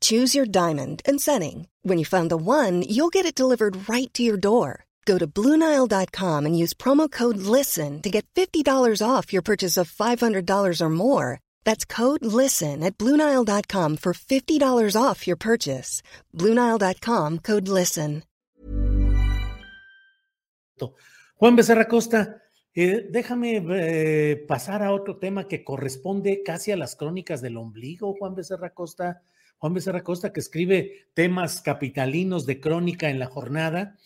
Choose your diamond and setting. When you find the one, you'll get it delivered right to your door. Go to Bluenile.com and use promo code LISTEN to get $50 off your purchase of $500 or more. That's code LISTEN at Bluenile.com for $50 off your purchase. Bluenile.com code LISTEN. Juan Becerra Costa, eh, déjame eh, pasar a otro tema que corresponde casi a las crónicas del ombligo, Juan Becerra Costa. Juan Becerra Costa, que escribe temas capitalinos de crónica en la jornada.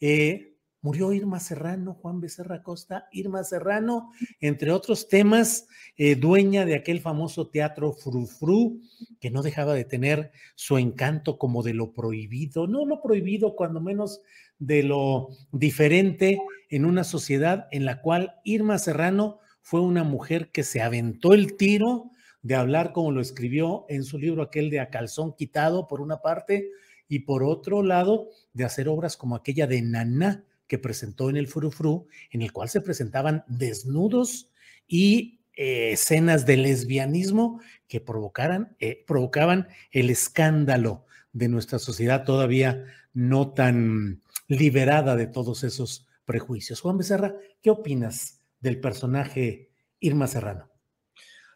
Eh, murió Irma Serrano, Juan Becerra Costa, Irma Serrano, entre otros temas, eh, dueña de aquel famoso teatro Frufru, que no dejaba de tener su encanto como de lo prohibido, no lo prohibido, cuando menos de lo diferente en una sociedad en la cual Irma Serrano fue una mujer que se aventó el tiro de hablar como lo escribió en su libro aquel de A Calzón Quitado, por una parte, y por otro lado, de hacer obras como aquella de Naná que presentó en el Furufru, en el cual se presentaban desnudos y eh, escenas de lesbianismo que provocaran, eh, provocaban el escándalo de nuestra sociedad todavía no tan liberada de todos esos prejuicios. Juan Becerra, ¿qué opinas del personaje Irma Serrano?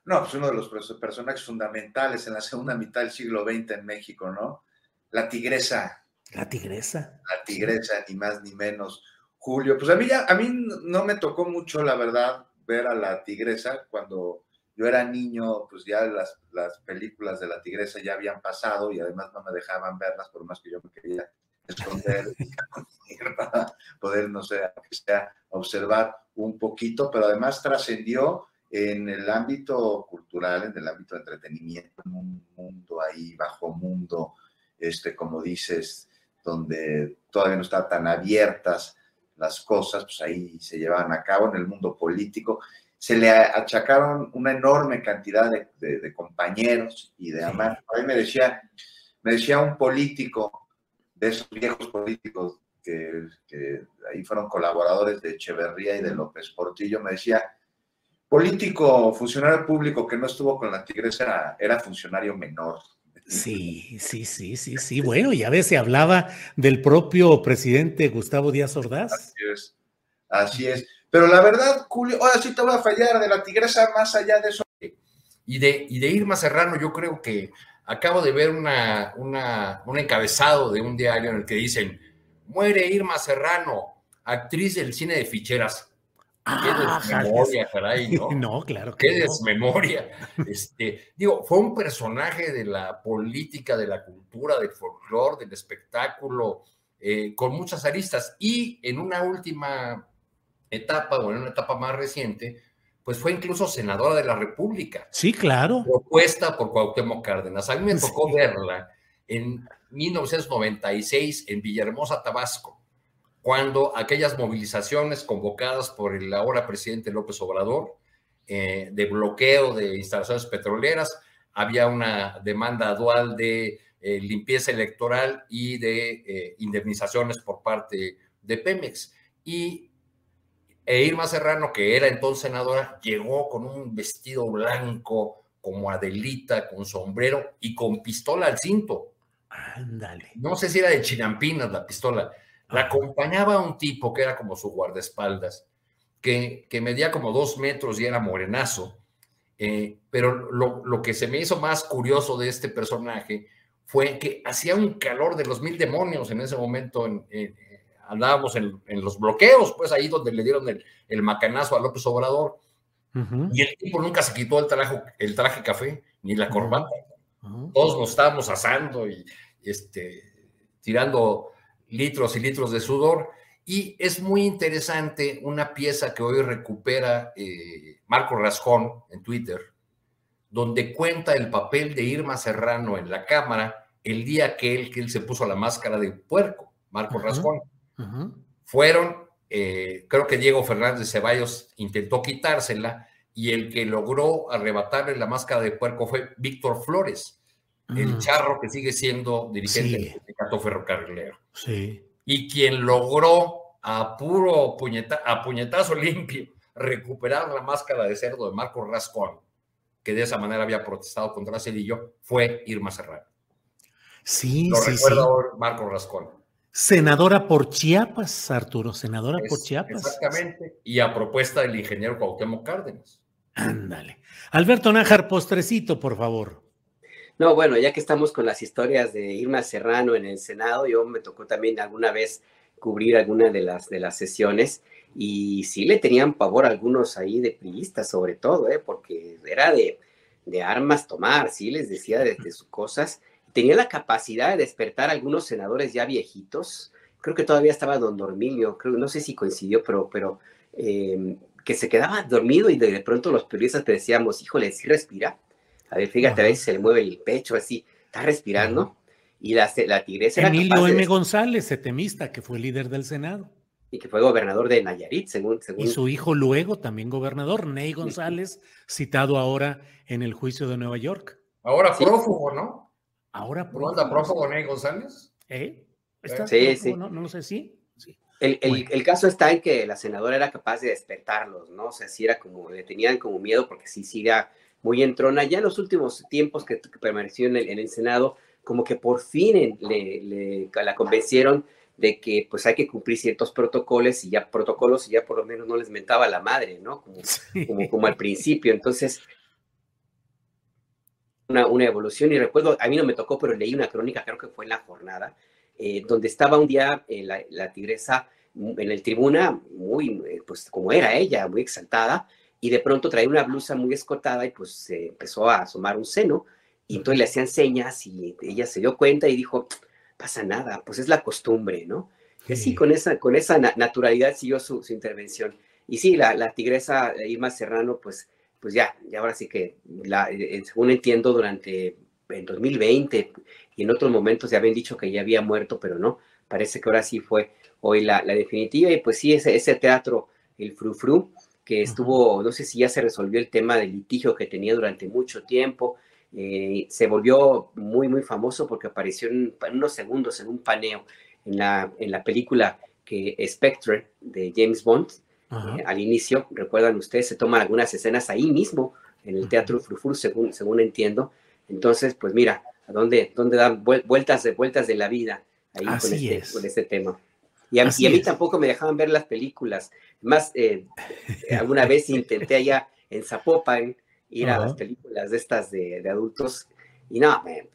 No, pues uno de los personajes fundamentales en la segunda mitad del siglo XX en México, ¿no? La tigresa. La tigresa. La tigresa, ni más ni menos. Julio, pues a mí ya, a mí no me tocó mucho, la verdad, ver a la tigresa cuando yo era niño, pues ya las, las películas de la tigresa ya habían pasado y además no me dejaban verlas por más que yo me quería esconder para poder, no sé, sea, observar un poquito, pero además trascendió en el ámbito cultural, en el ámbito de entretenimiento, en un mundo ahí, bajo mundo, este, como dices, donde todavía no están tan abiertas las cosas, pues ahí se llevaban a cabo en el mundo político. Se le achacaron una enorme cantidad de, compañeros y de amantes. Ahí me decía, me decía un político, de esos viejos políticos que, que ahí fueron colaboradores de Echeverría y de López Portillo, me decía, político, funcionario público que no estuvo con la tigresa era, funcionario menor. Sí, sí, sí, sí, sí. Bueno, ya ves, se hablaba del propio presidente Gustavo Díaz Ordaz. Así es, así es. Pero la verdad, Julio, ahora sí te voy a fallar de la tigresa más allá de eso. Y de, y de Irma Serrano, yo creo que acabo de ver una, una, un encabezado de un diario en el que dicen, muere Irma Serrano, actriz del cine de ficheras. Ah, qué desmemoria, caray, ¿no? No, claro que Qué desmemoria. Este, digo, fue un personaje de la política, de la cultura, del folclore, del espectáculo, eh, con muchas aristas. Y en una última etapa, o en una etapa más reciente, pues fue incluso senadora de la República. Sí, claro. Propuesta por Cuauhtémoc Cárdenas. A mí me tocó verla en 1996 en Villahermosa, Tabasco cuando aquellas movilizaciones convocadas por el ahora presidente López Obrador eh, de bloqueo de instalaciones petroleras, había una demanda dual de eh, limpieza electoral y de eh, indemnizaciones por parte de Pemex. Y e Irma Serrano, que era entonces senadora, llegó con un vestido blanco como Adelita, con sombrero y con pistola al cinto. Ándale. No sé si era de Chinampinas la pistola la acompañaba un tipo que era como su guardaespaldas, que, que medía como dos metros y era morenazo. Eh, pero lo, que se me hizo más curioso de este personaje fue que hacía un calor de los mil demonios en ese momento andábamos en, los bloqueos, pues ahí donde le dieron el, macanazo a López Obrador. Y el tipo nunca se quitó el traje, el traje café, ni la corbata. Todos nos estábamos asando y este, tirando litros y litros de sudor. Y es muy interesante una pieza que hoy recupera eh, Marco Rascón en Twitter, donde cuenta el papel de Irma Serrano en la Cámara el día que él, que él se puso la máscara de puerco, Marco Rascón. Fueron, eh, creo que Diego Fernández Ceballos intentó quitársela y el que logró arrebatarle la máscara de puerco fue Víctor Flores, el charro que sigue siendo dirigente sindicato ferrocarrilero. Sí. Y quien logró a puro a puñetazo limpio recuperar la máscara de cerdo de Marco Rascón, que de esa manera había protestado contra Cedillo, fue Irma Serrano. Sí, Lo sí, recuerdo Marco Rascón. Senadora por Chiapas, Arturo, senadora por Chiapas. Exactamente, y a propuesta del ingeniero Cuauhtémoc Cárdenas. Ándale. Alberto Nájar, postrecito, por favor. No, bueno, ya que estamos con las historias de Irma Serrano en el Senado, yo me tocó también alguna vez cubrir alguna de las, de las sesiones y sí le tenían pavor a algunos ahí de priistas, sobre todo, ¿eh? porque era de, de armas tomar, sí les decía desde sus cosas. Tenía la capacidad de despertar a algunos senadores ya viejitos. Creo que todavía estaba don Dormilio, creo, no sé si coincidió, pero, pero eh, que se quedaba dormido y de pronto los periodistas te decíamos, híjole, ¿sí respira? A ver, fíjate, a veces se le mueve el pecho así, está respirando. Y la, la tigresa era Emilio M. González, setemista, que fue líder del Senado. Y que fue gobernador de Nayarit, según, según... Y su hijo luego también gobernador, Ney González, citado ahora en el juicio de Nueva York. Ahora prófugo, ¿no? Ahora prófugo. ¿No anda prófugo Ney González? ¿Eh? ¿Está sí, sí. No, no lo sé, sí. sí. El, el, caso está en que la senadora era capaz de despertarlos, ¿no? O sea, sí era como, le tenían como miedo porque sí, sí era muy entrona. Ya en los últimos tiempos que, permaneció en el, en el, Senado, como que por fin le, le, la convencieron de que pues hay que cumplir ciertos protocolos y ya protocolos y ya por lo menos no les mentaba la madre, ¿no? Como, como, como, al principio. Entonces, una, una, evolución y recuerdo, a mí no me tocó, pero leí una crónica, creo que fue en la jornada, eh, donde estaba un día eh, la, la, tigresa en el tribuna, muy, eh, pues como era ella, muy exaltada, y de pronto traía una blusa muy escotada y pues se empezó a asomar un seno, y entonces le hacían señas y ella se dio cuenta y dijo, pasa nada, pues es la costumbre, ¿no? Y así con esa, con esa naturalidad siguió su, su, intervención. Y sí, la, la, tigresa Irma Serrano, pues, pues ya, ya ahora sí que, la, según entiendo, durante el 2020 y en otros momentos ya habían dicho que ya había muerto, pero no, parece que ahora sí fue hoy la, la definitiva. Y pues sí, ese, ese teatro, el Frufru, que estuvo, no sé si ya se resolvió el tema del litigio que tenía durante mucho tiempo, eh, se volvió muy, muy famoso porque apareció en, unos segundos en un paneo en la, en la película que Spectre de James Bond. Eh, al inicio, recuerdan ustedes, se toman algunas escenas ahí mismo en el Teatro Frufru, según, según entiendo. Entonces, pues mira, a dónde, dónde dan vueltas de vueltas de la vida ahí con este, con este, tema. Y a, y a mí tampoco me dejaban ver las películas. Más, eh, alguna vez intenté allá en Zapopan ir a las películas de estas de, de adultos y no, me,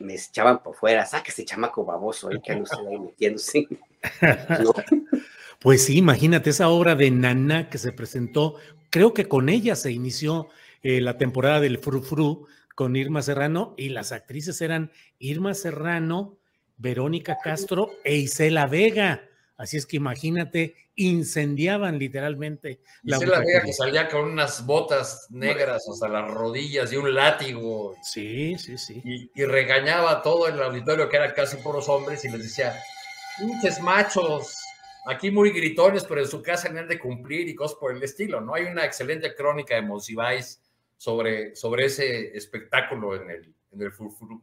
me, echaban por fuera, ese chamaco baboso ahí que no se ahí metiéndose. Pues sí, imagínate esa obra de Nana que se presentó, creo que con ella se inició eh, la temporada del Frufru con Irma Serrano y las actrices eran Irma Serrano, Verónica Castro e Isela Vega. Así es que imagínate, incendiaban literalmente la Isela Vega que salía con unas botas negras hasta las rodillas y un látigo. Sí, sí, sí. Y, regañaba a todo el auditorio que era casi puros hombres y les decía, pinches machos, aquí muy gritones, pero en su casa no han de cumplir y cosas por el estilo, ¿no? Hay una excelente crónica de Monsiváis sobre, sobre ese espectáculo en el, en el Furfuru.